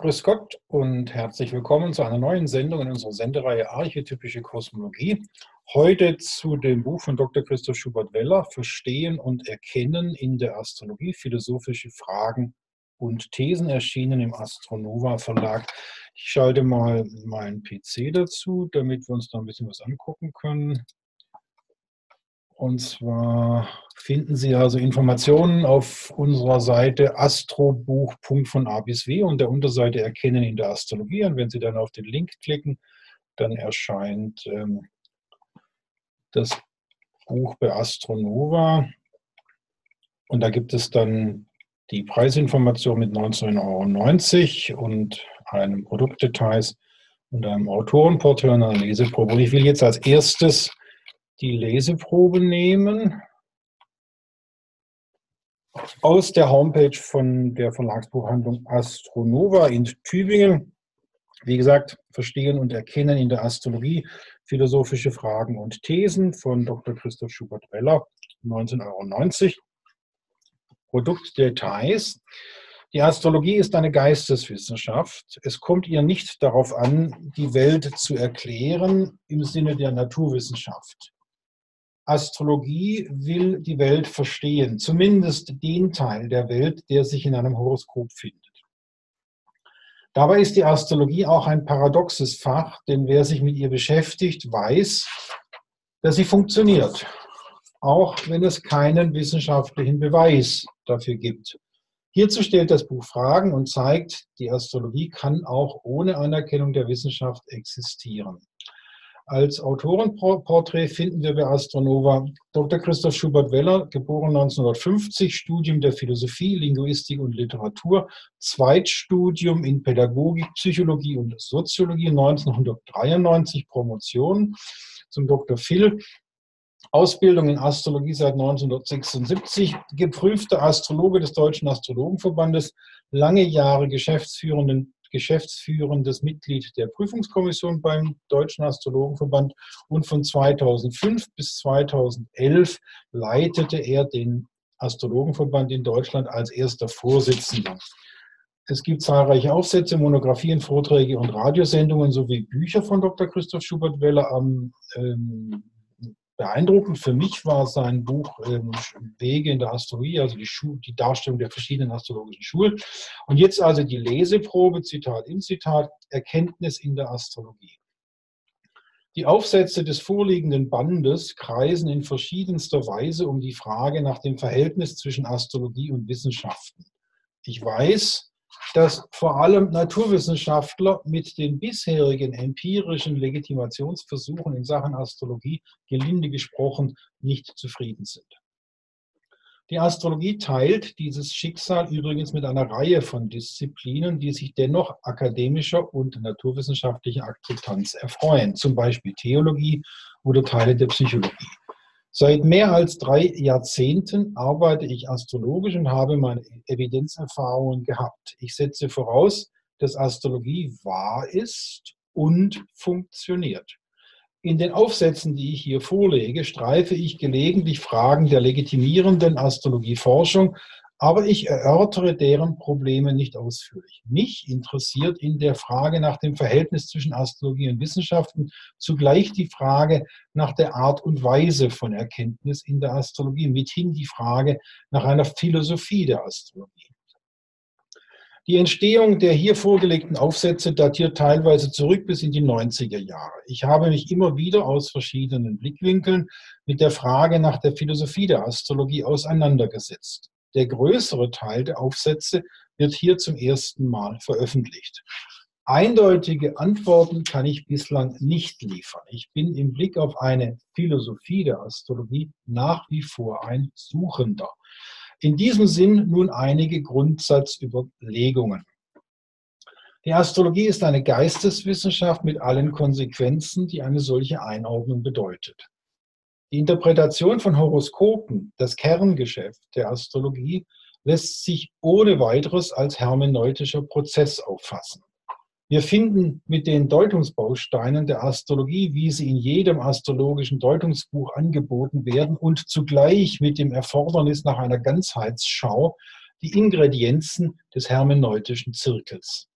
Grüß Gott und herzlich willkommen zu einer neuen Sendung in unserer Sendereihe Archetypische Kosmologie. Heute zu dem Buch von Dr. Christoph Schubert-Weller, Verstehen und Erkennen in der Astrologie, philosophische Fragen und Thesen, erschienen im Astronova Verlag. Ich schalte mal meinen PC dazu, damit wir uns da ein bisschen was angucken können. Und zwar finden Sie also Informationen auf unserer Seite astrobuch. von A bis W und der Unterseite Erkennen in der Astrologie. Und wenn Sie dann auf den Link klicken, dann erscheint ähm, das Buch bei Astronova. Und da gibt es dann die Preisinformation mit 19,90 Euro und einem Produktdetails und einem Autorenporträt und einer Leseprobe. Und ich will jetzt als erstes die Leseprobe nehmen aus der Homepage von der Verlagsbuchhandlung Astronova in Tübingen. Wie gesagt, Verstehen und Erkennen in der Astrologie, philosophische Fragen und Thesen von Dr. Christoph Schubert-Weller, 19,90 Euro. Produktdetails. Die Astrologie ist eine Geisteswissenschaft. Es kommt ihr nicht darauf an, die Welt zu erklären im Sinne der Naturwissenschaft. Astrologie will die Welt verstehen, zumindest den Teil der Welt, der sich in einem Horoskop findet. Dabei ist die Astrologie auch ein paradoxes Fach, denn wer sich mit ihr beschäftigt, weiß, dass sie funktioniert, auch wenn es keinen wissenschaftlichen Beweis dafür gibt. Hierzu stellt das Buch Fragen und zeigt, die Astrologie kann auch ohne Anerkennung der Wissenschaft existieren. Als Autorenporträt finden wir bei Astronova Dr. Christoph Schubert-Weller, geboren 1950, Studium der Philosophie, Linguistik und Literatur, Zweitstudium in Pädagogik, Psychologie und Soziologie, 1993 Promotion zum Dr. Phil, Ausbildung in Astrologie seit 1976, geprüfter Astrologe des Deutschen Astrologenverbandes, lange Jahre geschäftsführenden geschäftsführendes Mitglied der Prüfungskommission beim Deutschen Astrologenverband und von 2005 bis 2011 leitete er den Astrologenverband in Deutschland als erster Vorsitzender. Es gibt zahlreiche Aufsätze, Monographien, Vorträge und Radiosendungen sowie Bücher von Dr. Christoph Schubert-Weller am ähm, beeindruckend für mich war sein Buch ähm, Wege in der Astrologie, also die, die, Darstellung der verschiedenen astrologischen Schulen. Und jetzt also die Leseprobe, Zitat in Zitat, Erkenntnis in der Astrologie. Die Aufsätze des vorliegenden Bandes kreisen in verschiedenster Weise um die Frage nach dem Verhältnis zwischen Astrologie und Wissenschaften. Ich weiß, dass vor allem Naturwissenschaftler mit den bisherigen empirischen Legitimationsversuchen in Sachen Astrologie, gelinde gesprochen, nicht zufrieden sind. Die Astrologie teilt dieses Schicksal übrigens mit einer Reihe von Disziplinen, die sich dennoch akademischer und naturwissenschaftlicher Akzeptanz erfreuen, zum Beispiel Theologie oder Teile der Psychologie. Seit mehr als drei Jahrzehnten arbeite ich astrologisch und habe meine Evidenzerfahrungen gehabt. Ich setze voraus, dass Astrologie wahr ist und funktioniert. In den Aufsätzen, die ich hier vorlege, streife ich gelegentlich Fragen der legitimierenden Astrologieforschung aber ich erörtere deren Probleme nicht ausführlich. Mich interessiert in der Frage nach dem Verhältnis zwischen Astrologie und Wissenschaften zugleich die Frage nach der Art und Weise von Erkenntnis in der Astrologie, mithin die Frage nach einer Philosophie der Astrologie. Die Entstehung der hier vorgelegten Aufsätze datiert teilweise zurück bis in die 90er Jahre. Ich habe mich immer wieder aus verschiedenen Blickwinkeln mit der Frage nach der Philosophie der Astrologie auseinandergesetzt. Der größere Teil der Aufsätze wird hier zum ersten Mal veröffentlicht. Eindeutige Antworten kann ich bislang nicht liefern. Ich bin im Blick auf eine Philosophie der Astrologie nach wie vor ein Suchender. In diesem Sinn nun einige Grundsatzüberlegungen. Die Astrologie ist eine Geisteswissenschaft mit allen Konsequenzen, die eine solche Einordnung bedeutet. Die Interpretation von Horoskopen, das Kerngeschäft der Astrologie, lässt sich ohne weiteres als hermeneutischer Prozess auffassen. Wir finden mit den Deutungsbausteinen der Astrologie, wie sie in jedem astrologischen Deutungsbuch angeboten werden, und zugleich mit dem Erfordernis nach einer Ganzheitsschau die Ingredienzen des hermeneutischen Zirkels.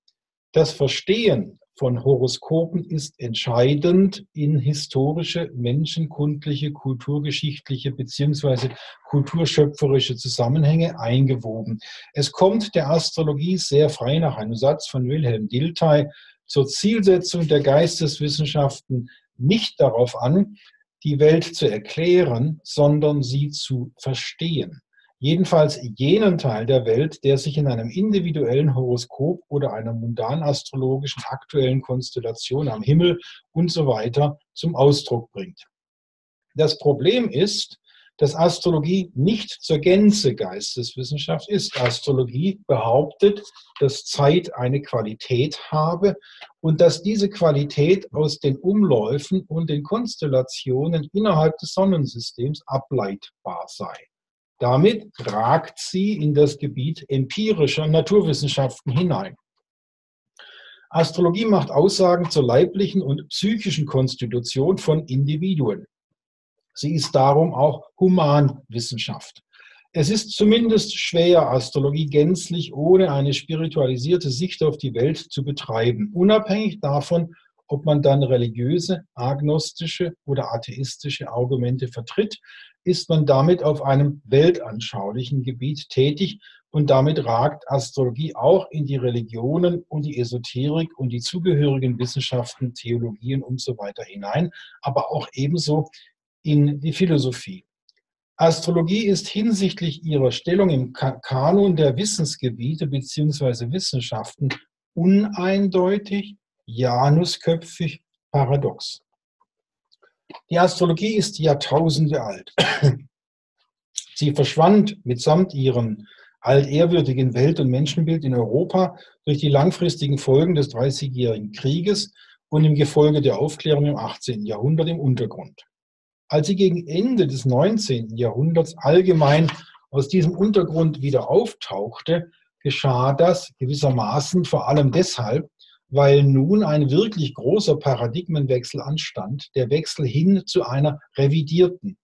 Das Verstehen von Horoskopen ist entscheidend in historische, menschenkundliche, kulturgeschichtliche beziehungsweise kulturschöpferische Zusammenhänge eingewoben. Es kommt der Astrologie sehr frei nach einem Satz von Wilhelm Dilthey zur Zielsetzung der Geisteswissenschaften nicht darauf an, die Welt zu erklären, sondern sie zu verstehen. Jedenfalls jenen Teil der Welt, der sich in einem individuellen Horoskop oder einer mundan-astrologischen aktuellen Konstellation am Himmel und so weiter zum Ausdruck bringt. Das Problem ist, dass Astrologie nicht zur Gänze Geisteswissenschaft ist. Astrologie behauptet, dass Zeit eine Qualität habe und dass diese Qualität aus den Umläufen und den Konstellationen innerhalb des Sonnensystems ableitbar sei. Damit ragt sie in das Gebiet empirischer Naturwissenschaften hinein. Astrologie macht Aussagen zur leiblichen und psychischen Konstitution von Individuen. Sie ist darum auch Humanwissenschaft. Es ist zumindest schwer, Astrologie gänzlich ohne eine spiritualisierte Sicht auf die Welt zu betreiben, unabhängig davon, ob man dann religiöse, agnostische oder atheistische Argumente vertritt, ist man damit auf einem weltanschaulichen Gebiet tätig und damit ragt Astrologie auch in die Religionen und die Esoterik und die zugehörigen Wissenschaften, Theologien und so weiter hinein, aber auch ebenso in die Philosophie. Astrologie ist hinsichtlich ihrer Stellung im Kanon der Wissensgebiete bzw. Wissenschaften uneindeutig, janusköpfig, paradox. Die Astrologie ist Jahrtausende alt. Sie verschwand mitsamt ihrem altehrwürdigen Welt- und Menschenbild in Europa durch die langfristigen Folgen des Dreißigjährigen Krieges und im Gefolge der Aufklärung im 18. Jahrhundert im Untergrund. Als sie gegen Ende des 19. Jahrhunderts allgemein aus diesem Untergrund wieder auftauchte, geschah das gewissermaßen vor allem deshalb, weil nun ein wirklich großer Paradigmenwechsel anstand, der Wechsel hin zu einer revidierten,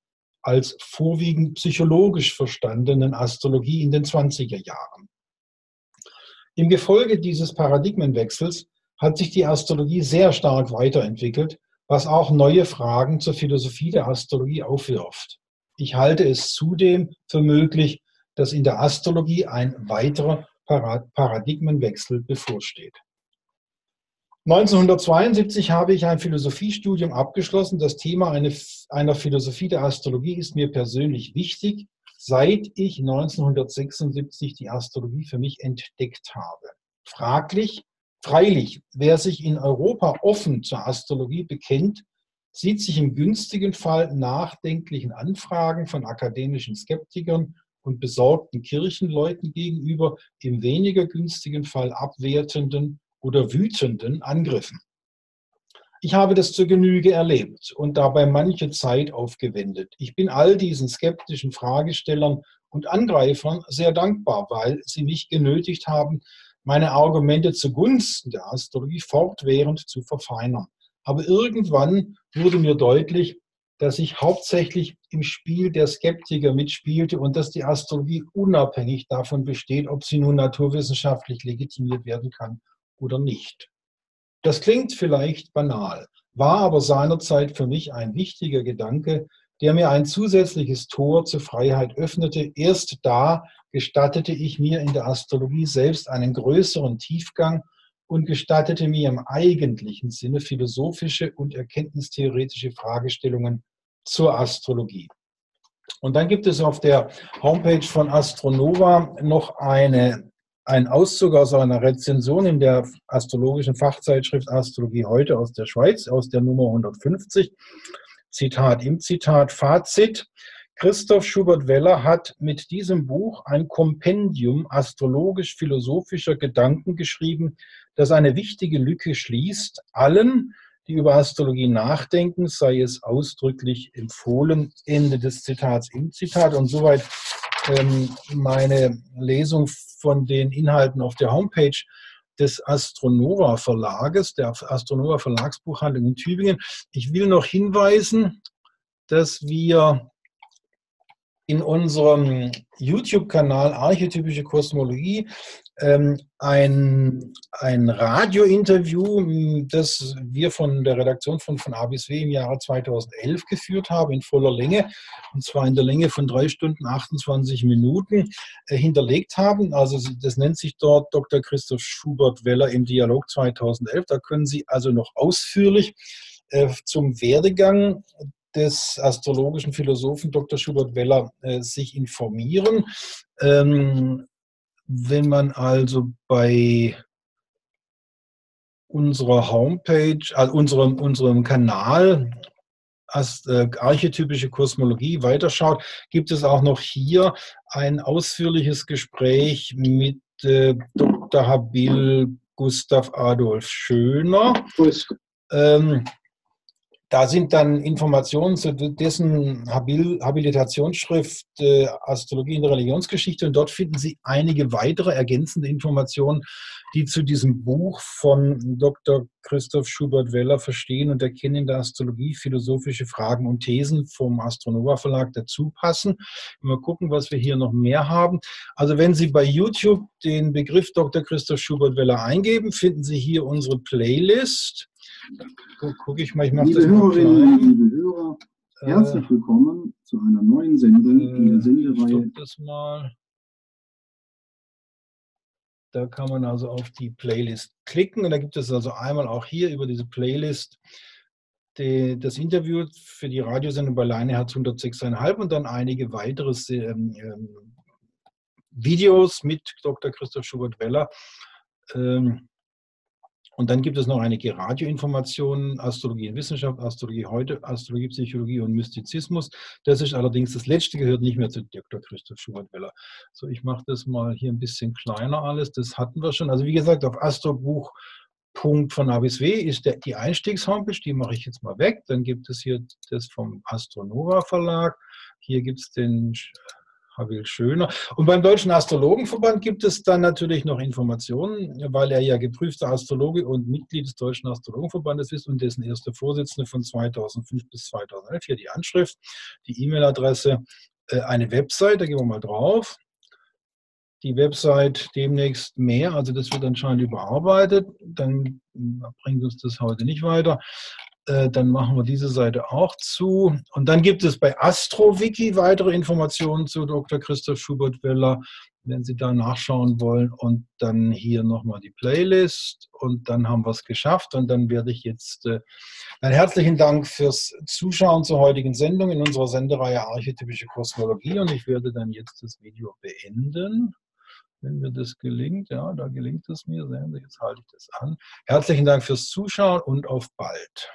als vorwiegend psychologisch verstandenen Astrologie in den 20er Jahren. Im Gefolge dieses Paradigmenwechsels hat sich die Astrologie sehr stark weiterentwickelt was auch neue Fragen zur Philosophie der Astrologie aufwirft. Ich halte es zudem für möglich, dass in der Astrologie ein weiterer Paradigmenwechsel bevorsteht. 1972 habe ich ein Philosophiestudium abgeschlossen. Das Thema einer Philosophie der Astrologie ist mir persönlich wichtig, seit ich 1976 die Astrologie für mich entdeckt habe. Fraglich Freilich, wer sich in Europa offen zur Astrologie bekennt, sieht sich im günstigen Fall nachdenklichen Anfragen von akademischen Skeptikern und besorgten Kirchenleuten gegenüber, im weniger günstigen Fall abwertenden oder wütenden Angriffen. Ich habe das zur Genüge erlebt und dabei manche Zeit aufgewendet. Ich bin all diesen skeptischen Fragestellern und Angreifern sehr dankbar, weil sie mich genötigt haben, meine Argumente zugunsten der Astrologie fortwährend zu verfeinern. Aber irgendwann wurde mir deutlich, dass ich hauptsächlich im Spiel der Skeptiker mitspielte und dass die Astrologie unabhängig davon besteht, ob sie nun naturwissenschaftlich legitimiert werden kann oder nicht. Das klingt vielleicht banal, war aber seinerzeit für mich ein wichtiger Gedanke, der mir ein zusätzliches Tor zur Freiheit öffnete. Erst da gestattete ich mir in der Astrologie selbst einen größeren Tiefgang und gestattete mir im eigentlichen Sinne philosophische und erkenntnistheoretische Fragestellungen zur Astrologie. Und dann gibt es auf der Homepage von Astronova noch eine, einen Auszug aus einer Rezension in der astrologischen Fachzeitschrift Astrologie heute aus der Schweiz, aus der Nummer 150. Zitat im Zitat Fazit. Christoph Schubert-Weller hat mit diesem Buch ein Kompendium astrologisch-philosophischer Gedanken geschrieben, das eine wichtige Lücke schließt. Allen, die über Astrologie nachdenken, sei es ausdrücklich empfohlen. Ende des Zitats im Zitat. Und soweit meine Lesung von den Inhalten auf der Homepage des Astronova Verlages, der Astronova Verlagsbuchhandlung in Tübingen. Ich will noch hinweisen, dass wir in unserem YouTube-Kanal Archetypische Kosmologie ähm, ein, ein Radiointerview, das wir von der Redaktion von, von W im Jahre 2011 geführt haben, in voller Länge, und zwar in der Länge von drei Stunden 28 Minuten äh, hinterlegt haben. Also das nennt sich dort Dr. Christoph Schubert-Weller im Dialog 2011. Da können Sie also noch ausführlich äh, zum Werdegang des astrologischen Philosophen Dr. Schubert Weller äh, sich informieren. Ähm, wenn man also bei unserer Homepage, also unserem, unserem Kanal als äh, archetypische Kosmologie weiterschaut, gibt es auch noch hier ein ausführliches Gespräch mit äh, Dr. Habil Gustav Adolf Schöner. Ähm, da sind dann Informationen zu dessen Habil Habilitationsschrift äh, Astrologie in der Religionsgeschichte und dort finden Sie einige weitere ergänzende Informationen, die zu diesem Buch von Dr. Christoph Schubert-Weller Verstehen und Erkennen der Astrologie, philosophische Fragen und Thesen vom Astronova Verlag dazu passen. Mal gucken, was wir hier noch mehr haben. Also wenn Sie bei YouTube den Begriff Dr. Christoph Schubert-Weller eingeben, finden Sie hier unsere Playlist gucke ich mal, ich Liebe Hörerinnen und liebe Hörer, herzlich äh, willkommen zu einer neuen Sendung äh, in der Sendereihe. Das mal. Da kann man also auf die Playlist klicken und da gibt es also einmal auch hier über diese Playlist die, das Interview für die Radiosendung bei Leineherz 106,5 und dann einige weitere ähm, ähm, Videos mit Dr. Christoph Schubert-Weller. Ähm, und dann gibt es noch einige Radioinformationen, Astrologie und Wissenschaft, Astrologie heute, Astrologie, Psychologie und Mystizismus. Das ist allerdings das letzte, gehört nicht mehr zu Dr. Christoph Schubert-Weller. So, ich mache das mal hier ein bisschen kleiner alles. Das hatten wir schon. Also wie gesagt, auf Astrobuch Punkt von A bis W ist der, die Einstiegshomepage, die mache ich jetzt mal weg. Dann gibt es hier das vom Astronova Verlag. Hier gibt es den Havil Schöner. Und beim Deutschen Astrologenverband gibt es dann natürlich noch Informationen, weil er ja geprüfter Astrologe und Mitglied des Deutschen Astrologenverbandes ist und dessen erster Vorsitzende von 2005 bis 2011. Hier die Anschrift, die E-Mail-Adresse, äh, eine Website, da gehen wir mal drauf. Die Website demnächst mehr, also das wird anscheinend überarbeitet, dann bringt uns das heute nicht weiter. Äh, dann machen wir diese Seite auch zu. Und dann gibt es bei AstroWiki weitere Informationen zu Dr. Christoph Schubert-Weller, wenn Sie da nachschauen wollen. Und dann hier nochmal die Playlist. Und dann haben wir es geschafft. Und dann werde ich jetzt äh, einen herzlichen Dank fürs Zuschauen zur heutigen Sendung in unserer Sendereihe Archetypische Kosmologie. Und ich werde dann jetzt das Video beenden wenn mir das gelingt. Ja, da gelingt es mir. Sehen Sie, jetzt halte ich das an. Herzlichen Dank fürs Zuschauen und auf bald.